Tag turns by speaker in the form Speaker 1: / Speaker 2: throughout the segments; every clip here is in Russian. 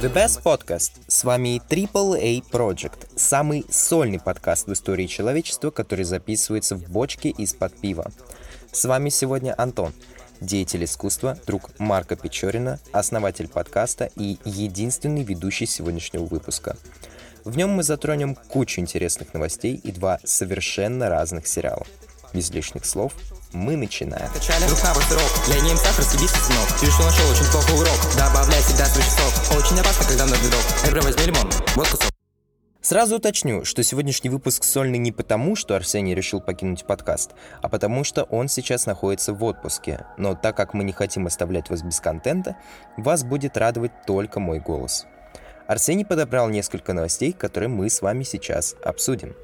Speaker 1: The Best Podcast. С вами AAA Project, самый сольный подкаст в истории человечества, который записывается в бочке из-под пива. С вами сегодня Антон, деятель искусства, друг Марка Печорина, основатель подкаста и единственный ведущий сегодняшнего выпуска. В нем мы затронем кучу интересных новостей и два совершенно разных сериала. Без лишних слов, мы начинаем. На рок, ним сахар, съебись сынок. Ты что нашел очень плохо урок, добавляй всегда свой часов. Очень опасно, когда на док. Эбро возьми лимон, вот кусок. Сразу уточню, что сегодняшний выпуск сольный не потому, что Арсений решил покинуть подкаст, а потому что он сейчас находится в отпуске. Но так как мы не хотим оставлять вас без контента, вас будет радовать только мой голос. Арсений подобрал несколько новостей, которые мы с вами сейчас обсудим.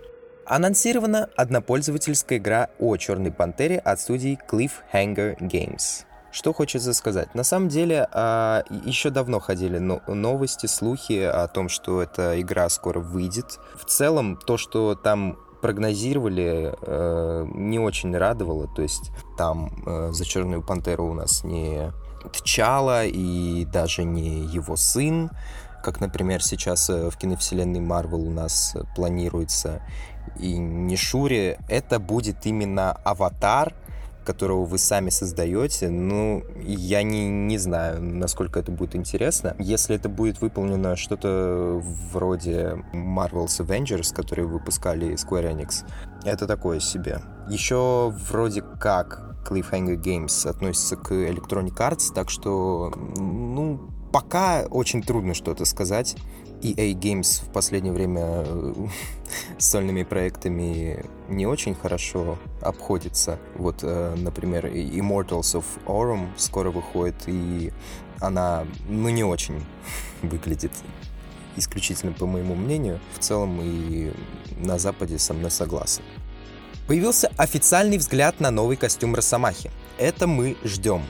Speaker 1: Анонсирована однопользовательская игра о Черной Пантере от студии Cliffhanger Games. Что хочется сказать? На самом деле, а, еще давно ходили новости, слухи о том, что эта игра скоро выйдет. В целом, то, что там прогнозировали, э, не очень радовало. То есть там э, за Черную Пантеру у нас не Тчала и даже не его сын, как, например, сейчас э, в киновселенной Марвел у нас планируется и не Шури, это будет именно аватар, которого вы сами создаете, ну, я не, не знаю, насколько это будет интересно. Если это будет выполнено что-то вроде Marvel's Avengers, которые выпускали Square Enix, это такое себе. Еще вроде как Cliffhanger Games относится к Electronic Arts, так что, ну, пока очень трудно что-то сказать. EA Games в последнее время э, с сольными проектами не очень хорошо обходится. Вот, э, например, Immortals of Aurum скоро выходит, и она, ну, не очень выглядит исключительно по моему мнению. В целом и на Западе со мной согласен. Появился официальный взгляд на новый костюм Росомахи. Это мы ждем.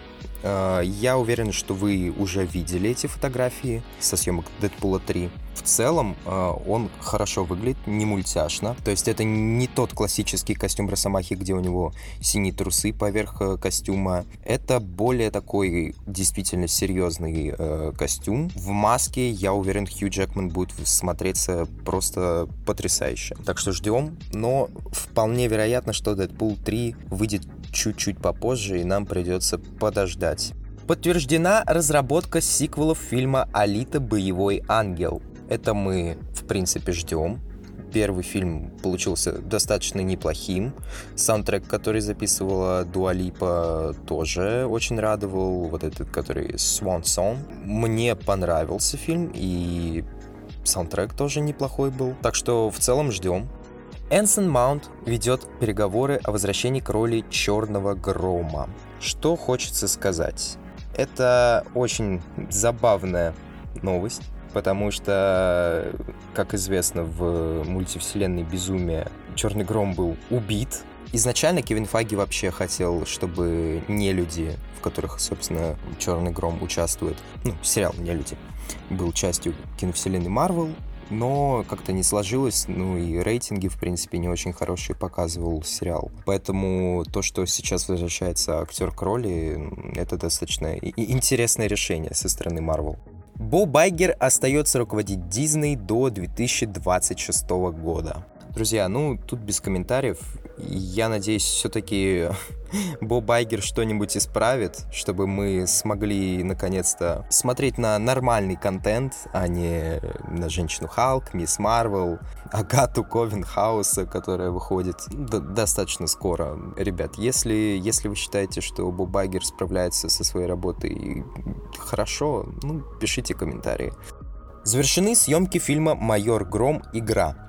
Speaker 1: Э, я уверен, что вы уже видели эти фотографии со съемок Дэдпула 3. В целом э, он хорошо выглядит, не мультяшно. То есть это не тот классический костюм Росомахи, где у него синие трусы поверх э, костюма. Это более такой действительно серьезный костюм. В маске, я уверен, Хью Джекман будет смотреться просто потрясающе. Так что ждем. Но вполне вероятно, что Дэдпул 3 выйдет чуть-чуть попозже, и нам придется подождать. Подтверждена разработка сиквелов фильма «Алита. Боевой ангел». Это мы, в принципе, ждем. Первый фильм получился достаточно неплохим. Саундтрек, который записывала Дуалипа, тоже очень радовал. Вот этот, который Swan Song. Мне понравился фильм, и саундтрек тоже неплохой был. Так что в целом ждем. Энсон Маунт ведет переговоры о возвращении к роли Черного Грома. Что хочется сказать? Это очень забавная новость, потому что, как известно, в мультивселенной Безумия Черный Гром был убит. Изначально Кевин Фаги вообще хотел, чтобы не люди, в которых, собственно, Черный Гром участвует, ну, сериал не люди, был частью киновселенной Марвел, но как-то не сложилось, ну и рейтинги, в принципе, не очень хорошие показывал сериал. Поэтому то, что сейчас возвращается актер к роли, это достаточно интересное решение со стороны Марвел. Бо Байгер остается руководить Дисней до 2026 года. Друзья, ну тут без комментариев. Я надеюсь, все-таки Боб Байгер что-нибудь исправит, чтобы мы смогли наконец-то смотреть на нормальный контент, а не на Женщину Халк, Мисс Марвел, Агату Ковенхауса, которая выходит достаточно скоро. Ребят, если, если вы считаете, что Боб Байгер справляется со своей работой хорошо, ну, пишите комментарии. Завершены съемки фильма «Майор Гром. Игра».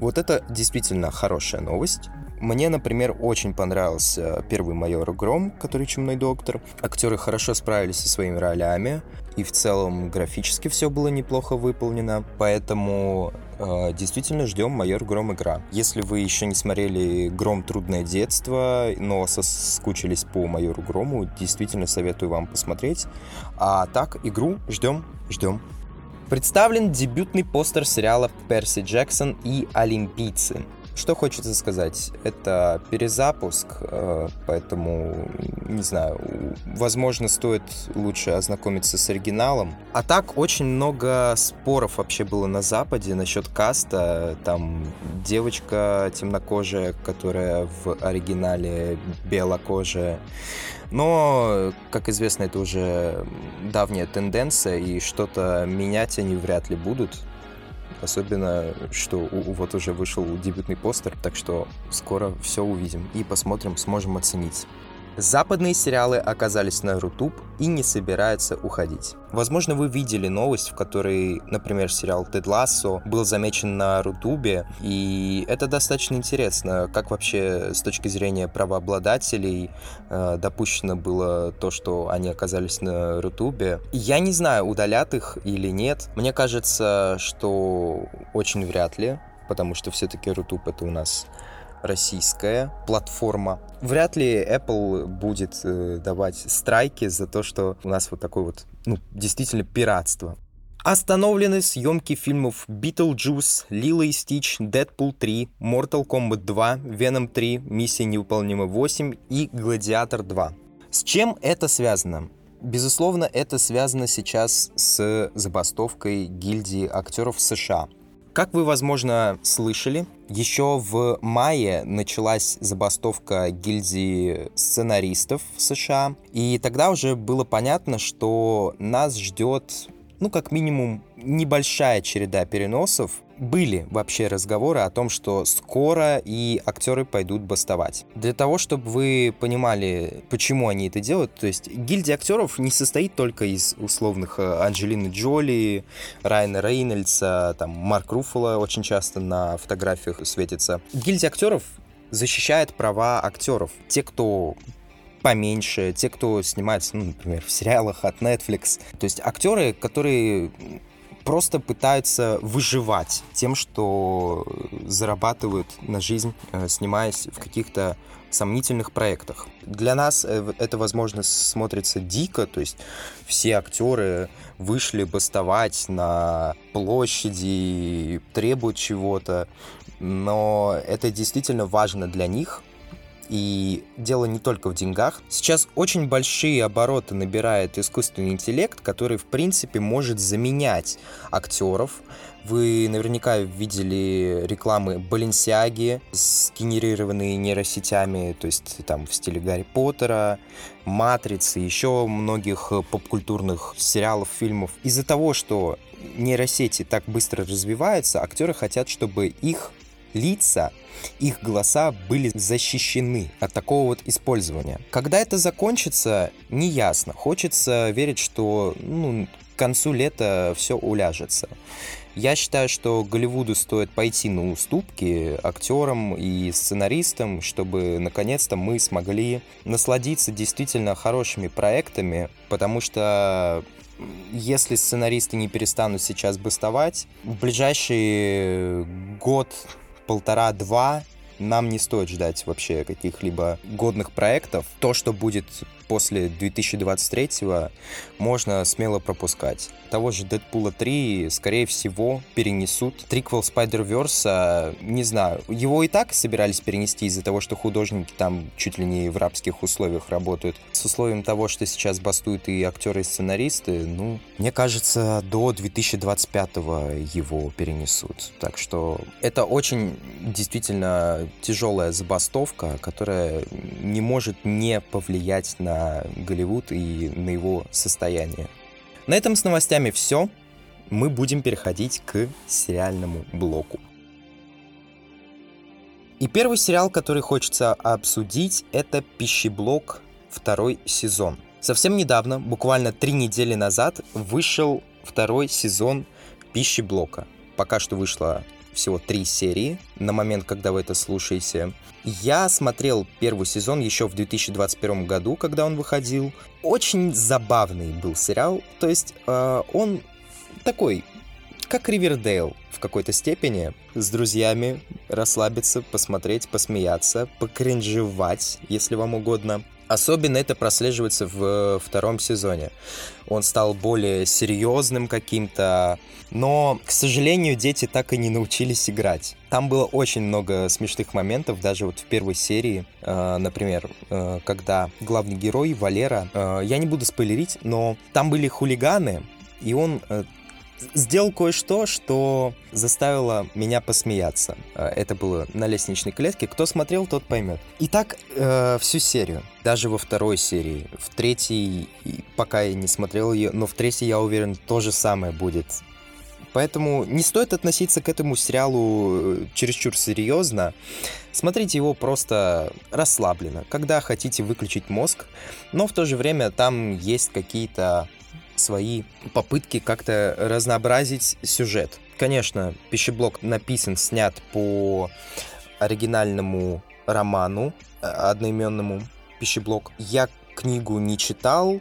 Speaker 1: Вот это действительно хорошая новость. Мне, например, очень понравился первый майор Гром, который чумной доктор. Актеры хорошо справились со своими ролями, и в целом графически все было неплохо выполнено, поэтому э, действительно ждем майор Гром игра. Если вы еще не смотрели Гром Трудное детство, но соскучились по майору Грому, действительно советую вам посмотреть. А так, игру ждем, ждем. Представлен дебютный постер сериала «Перси Джексон и Олимпийцы». Что хочется сказать? Это перезапуск, э, поэтому, не знаю, возможно, стоит лучше ознакомиться с оригиналом. А так, очень много споров вообще было на Западе насчет каста. Там девочка темнокожая, которая в оригинале белокожая. Но, как известно, это уже давняя тенденция, и что-то менять они вряд ли будут. Особенно, что у, вот уже вышел дебютный постер, так что скоро все увидим и посмотрим, сможем оценить. Западные сериалы оказались на Рутуб и не собираются уходить. Возможно, вы видели новость, в которой, например, сериал «Тед Лассо» был замечен на Рутубе, и это достаточно интересно, как вообще с точки зрения правообладателей э, допущено было то, что они оказались на Рутубе. Я не знаю, удалят их или нет. Мне кажется, что очень вряд ли, потому что все-таки Рутуб это у нас российская платформа. Вряд ли Apple будет э, давать страйки за то, что у нас вот такое вот, ну, действительно пиратство. Остановлены съемки фильмов Beetlejuice, Лила и Стич, Дэдпул 3, Mortal Kombat 2, Venom 3, Миссия невыполнима 8 и Гладиатор 2. С чем это связано? Безусловно, это связано сейчас с забастовкой гильдии актеров США. Как вы, возможно, слышали, еще в мае началась забастовка гильдии сценаристов в США, и тогда уже было понятно, что нас ждет, ну, как минимум, небольшая череда переносов, были вообще разговоры о том, что скоро и актеры пойдут бастовать. Для того, чтобы вы понимали, почему они это делают, то есть гильдия актеров не состоит только из условных э, Анджелины Джоли, Райана Рейнольдса, там Марк Руффало очень часто на фотографиях светится. Гильдия актеров защищает права актеров. Те, кто поменьше, те, кто снимается, ну, например, в сериалах от Netflix. То есть актеры, которые просто пытаются выживать тем, что зарабатывают на жизнь, э, снимаясь в каких-то сомнительных проектах. Для нас э, это, возможно, смотрится дико, то есть все актеры вышли бастовать на площади, требуют чего-то, но это действительно важно для них, и дело не только в деньгах. Сейчас очень большие обороты набирает искусственный интеллект, который, в принципе, может заменять актеров. Вы наверняка видели рекламы Баленсиаги, сгенерированные нейросетями, то есть там в стиле Гарри Поттера, Матрицы, еще многих попкультурных сериалов, фильмов. Из-за того, что нейросети так быстро развиваются, актеры хотят, чтобы их лица, их голоса были защищены от такого вот использования. Когда это закончится, не ясно. Хочется верить, что ну, к концу лета все уляжется. Я считаю, что Голливуду стоит пойти на уступки актерам и сценаристам, чтобы наконец-то мы смогли насладиться действительно хорошими проектами, потому что если сценаристы не перестанут сейчас бастовать, в ближайший год полтора-два нам не стоит ждать вообще каких-либо годных проектов. То, что будет после 2023 можно смело пропускать. Того же Дэдпула 3, скорее всего, перенесут. Триквел Spider-Verse, не знаю, его и так собирались перенести из-за того, что художники там чуть ли не в рабских условиях работают. С условием того, что сейчас бастуют и актеры, и сценаристы, ну, мне кажется, до 2025 его перенесут. Так что это очень действительно тяжелая забастовка, которая не может не повлиять на на Голливуд и на его состояние. На этом с новостями все. Мы будем переходить к сериальному блоку. И первый сериал, который хочется обсудить, это «Пищеблок. Второй сезон». Совсем недавно, буквально три недели назад, вышел второй сезон «Пищеблока». Пока что вышло всего три серии на момент, когда вы это слушаете. Я смотрел первый сезон еще в 2021 году, когда он выходил. Очень забавный был сериал. То есть э, он такой, как Ривердейл в какой-то степени. С друзьями расслабиться, посмотреть, посмеяться, покринжевать, если вам угодно. Особенно это прослеживается в втором сезоне. Он стал более серьезным каким-то, но, к сожалению, дети так и не научились играть. там было очень много смешных моментов, даже вот в первой серии, э, например, э, когда главный герой Валера, э, я не буду спойлерить, но там были хулиганы, и он э, сделал кое-что, что заставило меня посмеяться. Э, это было на лестничной клетке. Кто смотрел, тот поймет. И так э, всю серию. Даже во второй серии. В третьей, пока я не смотрел ее, но в третьей, я уверен, то же самое будет. Поэтому не стоит относиться к этому сериалу э, чересчур серьезно. Смотрите его просто расслабленно, когда хотите выключить мозг, но в то же время там есть какие-то свои попытки как-то разнообразить сюжет. Конечно, пищеблок написан, снят по оригинальному роману э, одноименному пищеблок. Я книгу не читал,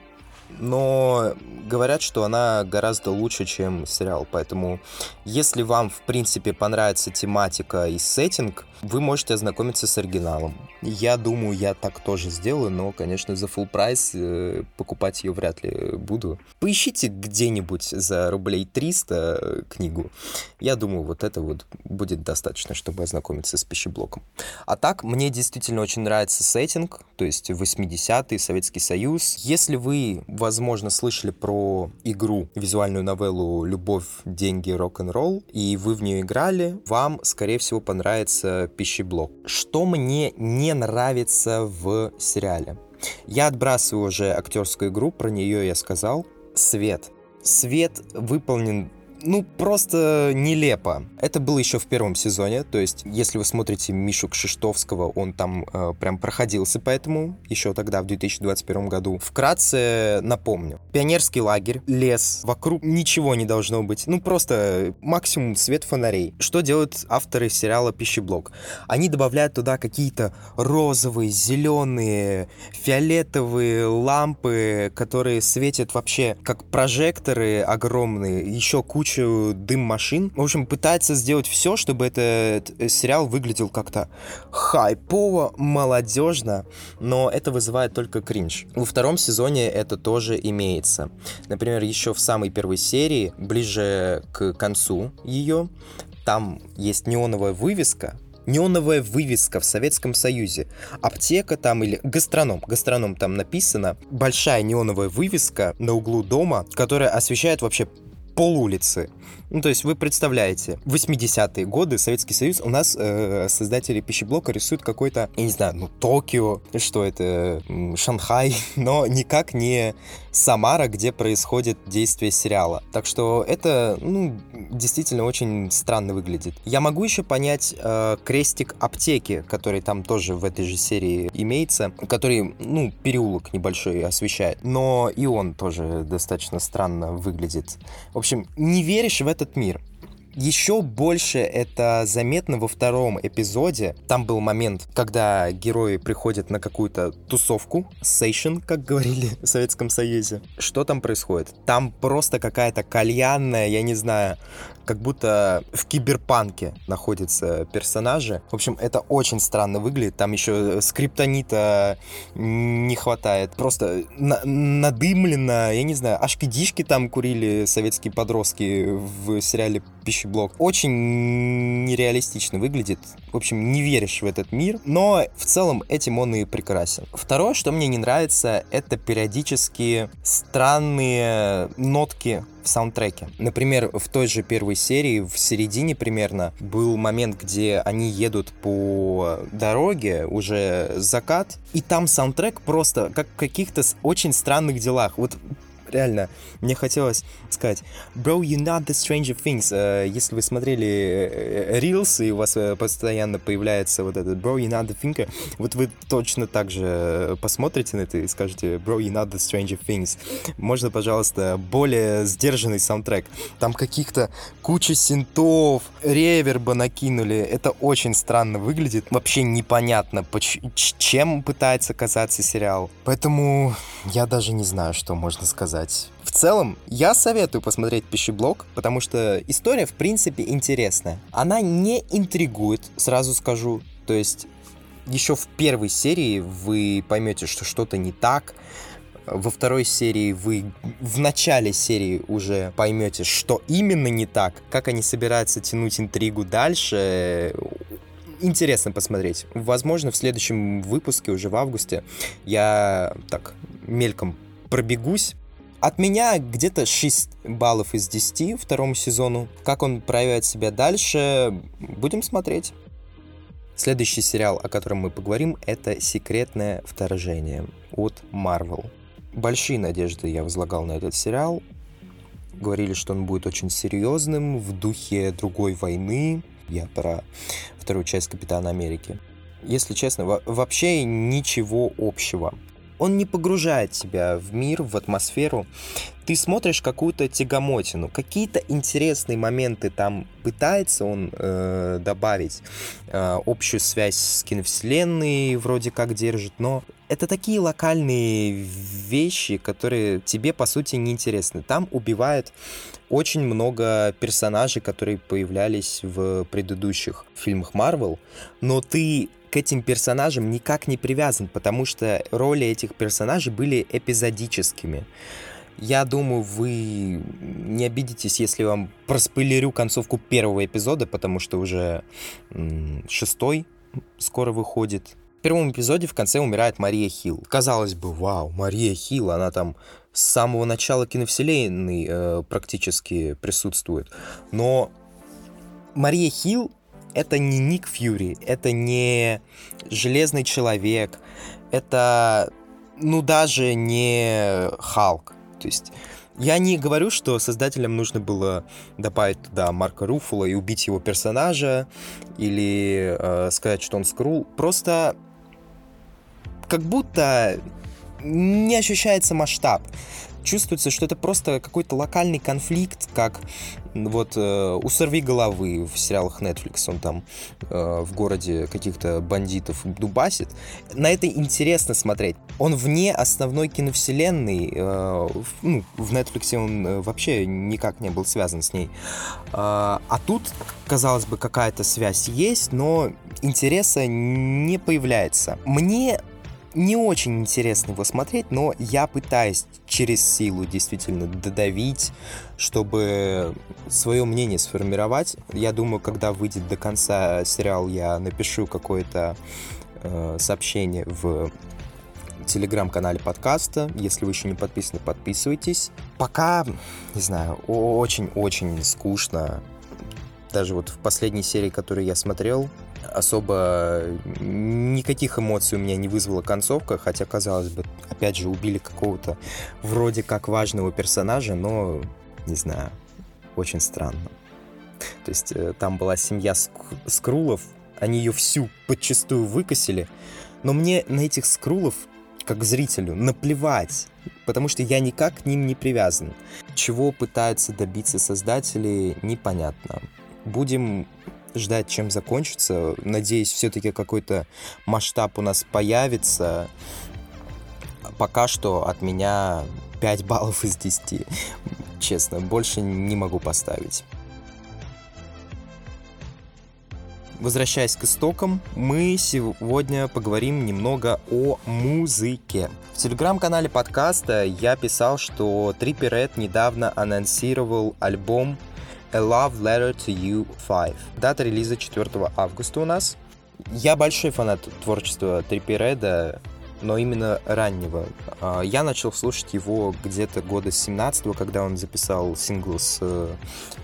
Speaker 1: но говорят, что она гораздо лучше, чем сериал. Поэтому, если вам, в принципе, понравится тематика и сеттинг, вы можете ознакомиться с оригиналом. Я думаю, я так тоже сделаю, но, конечно, за full прайс э, покупать ее вряд ли буду. Поищите где-нибудь за рублей 300 э, книгу. Я думаю, вот это вот будет достаточно, чтобы ознакомиться с пищеблоком. А так, мне действительно очень нравится сеттинг, то есть 80-й, Советский Союз. Если вы, возможно, слышали про игру, визуальную новеллу «Любовь, деньги, рок-н-ролл», и вы в нее играли, вам, скорее всего, понравится пищеблок. Что мне не нравится в сериале? Я отбрасываю уже актерскую игру, про нее я сказал. Свет. Свет выполнен ну, просто нелепо. Это было еще в первом сезоне, то есть, если вы смотрите Мишу Кшиштовского, он там э, прям проходился по этому, еще тогда, в 2021 году. Вкратце напомню. Пионерский лагерь, лес, вокруг ничего не должно быть, ну, просто максимум свет фонарей. Что делают авторы сериала «Пищеблок»? Они добавляют туда какие-то розовые, зеленые, фиолетовые лампы, которые светят вообще как прожекторы огромные, еще куча кучу дым машин. В общем, пытается сделать все, чтобы этот э, сериал выглядел как-то хайпово, молодежно, но это вызывает только кринж. Во втором сезоне это тоже имеется. Например, еще в самой первой серии, ближе к концу ее, там есть неоновая вывеска, неоновая вывеска в Советском Союзе. Аптека там или гастроном, гастроном там написано. Большая неоновая вывеска на углу дома, которая освещает вообще пол улицы. Ну, то есть вы представляете, 80-е годы, Советский Союз, у нас э, создатели пищеблока рисуют какой-то, я не знаю, ну, Токио, что это, Шанхай, но никак не Самара, где происходит действие сериала. Так что это, ну, действительно очень странно выглядит. Я могу еще понять э, крестик аптеки, который там тоже в этой же серии имеется, который, ну, переулок небольшой освещает, но и он тоже достаточно странно выглядит. В общем, не веришь в этот мир. Еще больше это заметно во втором эпизоде. Там был момент, когда герои приходят на какую-то тусовку, сейшн, как говорили в Советском Союзе. Что там происходит? Там просто какая-то кальянная, я не знаю, как будто в киберпанке находятся персонажи. В общем, это очень странно выглядит. Там еще скриптонита не хватает. Просто на надымленно, я не знаю, ашкидишки там курили советские подростки в сериале «Пищеблок». Очень нереалистично выглядит. В общем, не веришь в этот мир. Но в целом этим он и прекрасен. Второе, что мне не нравится, это периодически странные нотки в саундтреке. Например, в той же первой серии, в середине примерно, был момент, где они едут по дороге, уже закат, и там саундтрек просто как в каких-то очень странных делах. Вот реально, мне хотелось сказать, bro, you not the stranger things. Uh, если вы смотрели э, Reels, и у вас э, постоянно появляется вот этот bro, you not the thinker, вот вы точно так же посмотрите на это и скажете, bro, you not the stranger things. Можно, пожалуйста, более сдержанный саундтрек. Там каких-то куча синтов, реверба накинули. Это очень странно выглядит. Вообще непонятно, чем пытается казаться сериал. Поэтому я даже не знаю, что можно сказать сказать. В целом, я советую посмотреть пищеблок, потому что история, в принципе, интересная. Она не интригует, сразу скажу. То есть, еще в первой серии вы поймете, что что-то не так, Во второй серии вы в начале серии уже поймете, что именно не так, как они собираются тянуть интригу дальше. Интересно посмотреть. Возможно, в следующем выпуске, уже в августе, я так мельком пробегусь от меня где-то 6 баллов из 10 второму сезону. Как он проявит себя дальше, будем смотреть. Следующий сериал, о котором мы поговорим, это «Секретное вторжение» от Marvel. Большие надежды я возлагал на этот сериал. Говорили, что он будет очень серьезным, в духе другой войны. Я про вторую часть Капитана Америки. Если честно, вообще ничего общего он не погружает тебя в мир, в атмосферу. Ты смотришь какую-то тягомотину, какие-то интересные моменты там пытается он э, добавить, э, общую связь с киновселенной вроде как держит, но это такие локальные вещи, которые тебе, по сути, не интересны. Там убивают очень много персонажей, которые появлялись в предыдущих фильмах Марвел, но ты к этим персонажам никак не привязан, потому что роли этих персонажей были эпизодическими. Я думаю, вы не обидитесь, если вам проспойлерю концовку первого эпизода, потому что уже шестой скоро выходит. В первом эпизоде в конце умирает Мария Хилл. Казалось бы, вау, Мария Хилл, она там с самого начала киновселенной э, практически присутствует. Но Мария Хилл это не Ник Фьюри, это не Железный Человек, это, ну, даже не Халк. То есть я не говорю, что создателям нужно было добавить туда Марка Руфула и убить его персонажа, или э, сказать, что он скрул. Просто как будто не ощущается масштаб чувствуется, что это просто какой-то локальный конфликт, как вот э, у «Сорви головы» в сериалах Netflix, он там э, в городе каких-то бандитов дубасит. На это интересно смотреть. Он вне основной киновселенной, э, ну, в Netflix он э, вообще никак не был связан с ней. Э, а тут, казалось бы, какая-то связь есть, но интереса не появляется. Мне не очень интересно его смотреть, но я пытаюсь через силу действительно додавить, чтобы свое мнение сформировать. Я думаю, когда выйдет до конца сериал, я напишу какое-то э, сообщение в телеграм-канале подкаста. Если вы еще не подписаны, подписывайтесь. Пока, не знаю, очень-очень скучно. Даже вот в последней серии, которую я смотрел, особо никаких эмоций у меня не вызвала концовка, хотя, казалось бы, опять же, убили какого-то вроде как важного персонажа, но, не знаю, очень странно. То есть э, там была семья Скрулов, они ее всю подчастую выкосили, но мне на этих Скрулов, как зрителю, наплевать, потому что я никак к ним не привязан. Чего пытаются добиться создатели, непонятно. Будем ждать, чем закончится. Надеюсь, все-таки какой-то масштаб у нас появится. Пока что от меня 5 баллов из 10. Честно, больше не могу поставить. Возвращаясь к истокам, мы сегодня поговорим немного о музыке. В телеграм-канале подкаста я писал, что Триппи Ред недавно анонсировал альбом A Love Letter to You 5. Дата релиза 4 августа у нас. Я большой фанат творчества Триппи Реда, но именно раннего. А, я начал слушать его где-то года с 17 когда он записал сингл с э,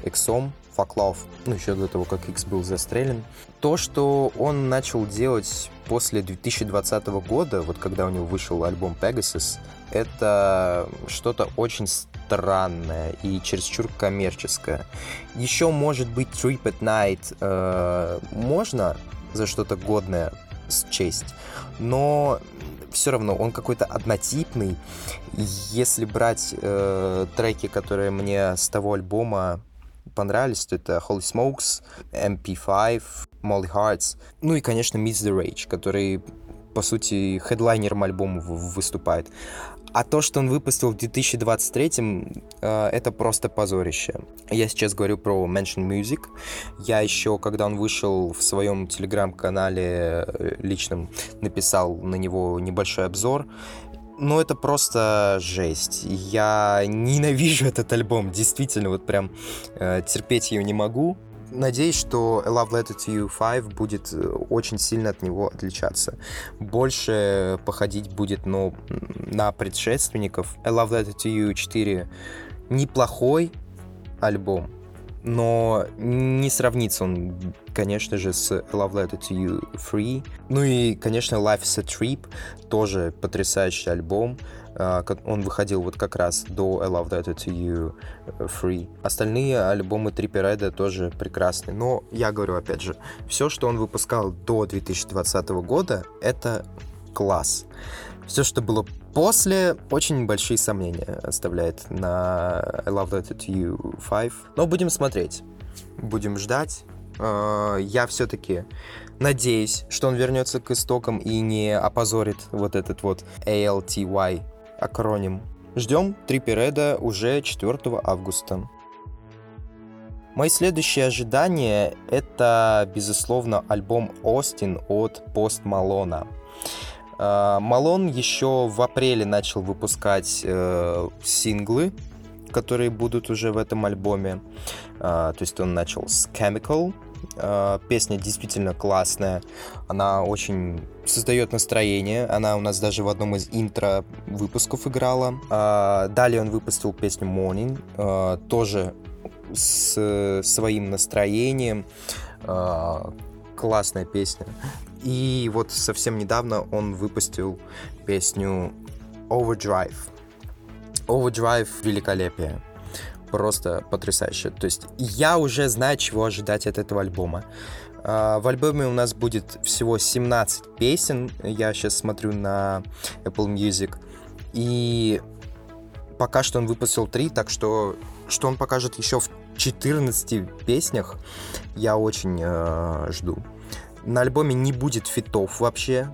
Speaker 1: Иксом, Fuck Love, ну, еще до того, как X был застрелен. То, что он начал делать после 2020 года, вот когда у него вышел альбом Pegasus, это что-то очень странное и чересчур коммерческое. Еще, может быть, Trip at Night э, можно за что-то годное счесть, но все равно он какой-то однотипный. Если брать э, треки, которые мне с того альбома понравились, то это Holy Smokes, MP5, Molly Hearts, ну и, конечно, Meets the Rage, который по сути, хедлайнером альбома выступает. А то, что он выпустил в 2023, э, это просто позорище. Я сейчас говорю про Mention Music. Я еще, когда он вышел в своем телеграм-канале э, личном, написал на него небольшой обзор. ну, это просто жесть. Я ненавижу этот альбом, действительно, вот прям э, терпеть ее не могу. Надеюсь, что A Love Letter to You 5 будет э, очень сильно от него отличаться. Больше походить будет ну, на предшественников. A Love Letter to You 4 неплохой альбом, но не сравнится он, конечно же, с Love Letter to You Free. Ну и, конечно, Life is a Trip, тоже потрясающий альбом. А, он выходил вот как раз до I Love Letter to You Free. Остальные альбомы Триппи Реда тоже прекрасны. Но я говорю, опять же, все, что он выпускал до 2020 года, это класс. Все, что было после, очень большие сомнения оставляет на I Love That To You 5. Но будем смотреть. Будем ждать. А, я все-таки надеюсь, что он вернется к истокам и не опозорит вот этот вот ALTY акроним. Ждем Триппереда уже 4 августа. Мои следующие ожидания — это, безусловно, альбом «Остин» от Пост Малона. А, Малон еще в апреле начал выпускать э, синглы, которые будут уже в этом альбоме. А, то есть он начал с Chemical. А, песня действительно классная. Она очень создает настроение. Она у нас даже в одном из интро выпусков играла. Далее он выпустил песню Morning. Тоже с своим настроением. Классная песня. И вот совсем недавно он выпустил песню Overdrive. Overdrive великолепие. Просто потрясающе. То есть я уже знаю, чего ожидать от этого альбома. А, в альбоме у нас будет всего 17 песен. Я сейчас смотрю на Apple Music. И пока что он выпустил 3, так что что он покажет еще в 14 песнях, я очень э, жду. На альбоме не будет фитов вообще,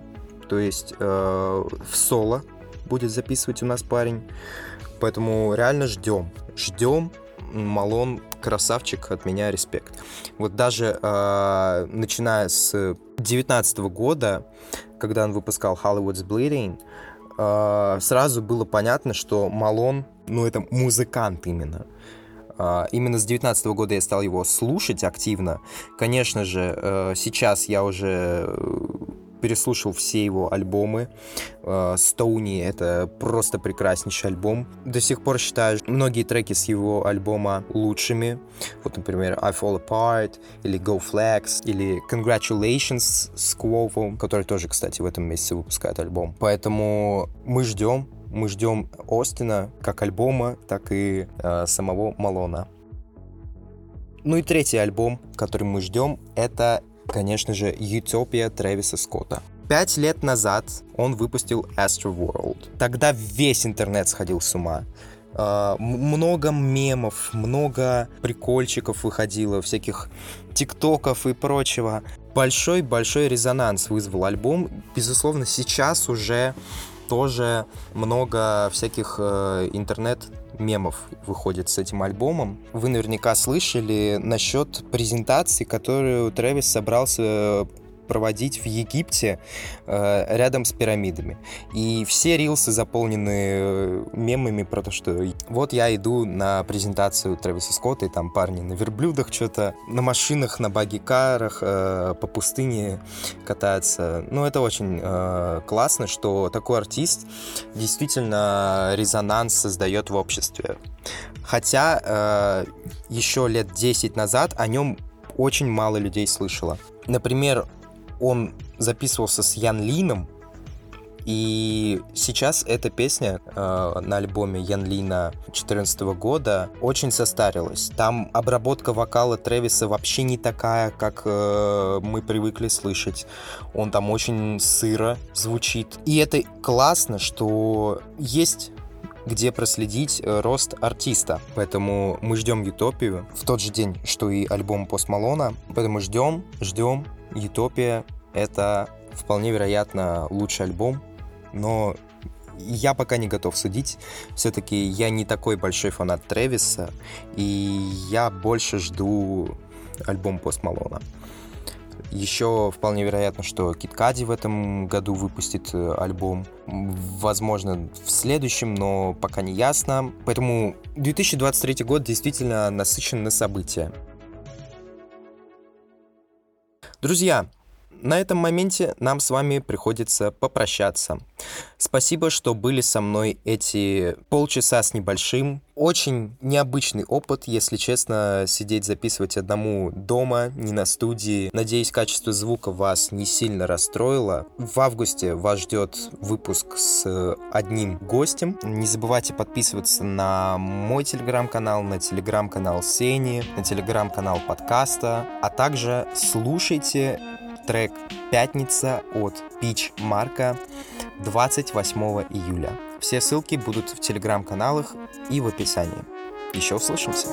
Speaker 1: то есть э, в соло будет записывать у нас парень. Поэтому реально ждем. Ждем. Малон красавчик, от меня респект. Вот даже э, начиная с 19 года, когда он выпускал Hollywood's Bleeding, э, сразу было понятно, что Малон, ну это музыкант именно. А, именно с 2019 года я стал его слушать активно. Конечно же, э, сейчас я уже э, переслушал все его альбомы. Э, Стоуни — это просто прекраснейший альбом. До сих пор считаю многие треки с его альбома лучшими. Вот, например, I Fall Apart, или Go Flex, или Congratulations с Quovo, который тоже, кстати, в этом месяце выпускает альбом. Поэтому мы ждем, мы ждем Остина как альбома, так и э, самого Малона. Ну и третий альбом, который мы ждем, это, конечно же, Utopia Трэвиса Скотта. Пять лет назад он выпустил Astro World. Тогда весь интернет сходил с ума. Uh, много мемов, много прикольчиков выходило, всяких тиктоков и прочего. Большой-большой резонанс вызвал альбом. Безусловно, сейчас уже тоже много всяких э, интернет мемов выходит с этим альбомом. Вы наверняка слышали насчет презентации, которую Трэвис собрался проводить в Египте э, рядом с пирамидами. И все рилсы заполнены э, мемами про то, что вот я иду на презентацию Трэвиса Скотта, и там парни на верблюдах что-то, на машинах, на баги-карах, э, по пустыне катаются. Ну, это очень э, классно, что такой артист действительно резонанс создает в обществе. Хотя э, еще лет 10 назад о нем очень мало людей слышало. Например, он записывался с Ян Лином, и сейчас эта песня э, на альбоме Ян Лина 2014 года очень состарилась. Там обработка вокала Трэвиса вообще не такая, как э, мы привыкли слышать. Он там очень сыро звучит. И это классно, что есть где проследить э, рост артиста. Поэтому мы ждем Утопию в тот же день, что и альбом Пост Малона. Поэтому ждем, ждем. Утопия — это вполне вероятно лучший альбом, но я пока не готов судить. Все-таки я не такой большой фанат Трэвиса, и я больше жду альбом Пост Малона. Еще вполне вероятно, что Кит Кади в этом году выпустит э, альбом. Возможно, в следующем, но пока не ясно. Поэтому 2023 год действительно насыщен на события. Друзья, на этом моменте нам с вами приходится попрощаться. Спасибо, что были со мной эти полчаса с небольшим. Очень необычный опыт, если честно, сидеть записывать одному дома, не на студии. Надеюсь, качество звука вас не сильно расстроило. В августе вас ждет выпуск с одним гостем. Не забывайте подписываться на мой телеграм-канал, на телеграм-канал Сени, на телеграм-канал подкаста, а также слушайте трек «Пятница» от Пич Марка 28 июля. Все ссылки будут в телеграм-каналах и в описании. Еще услышимся.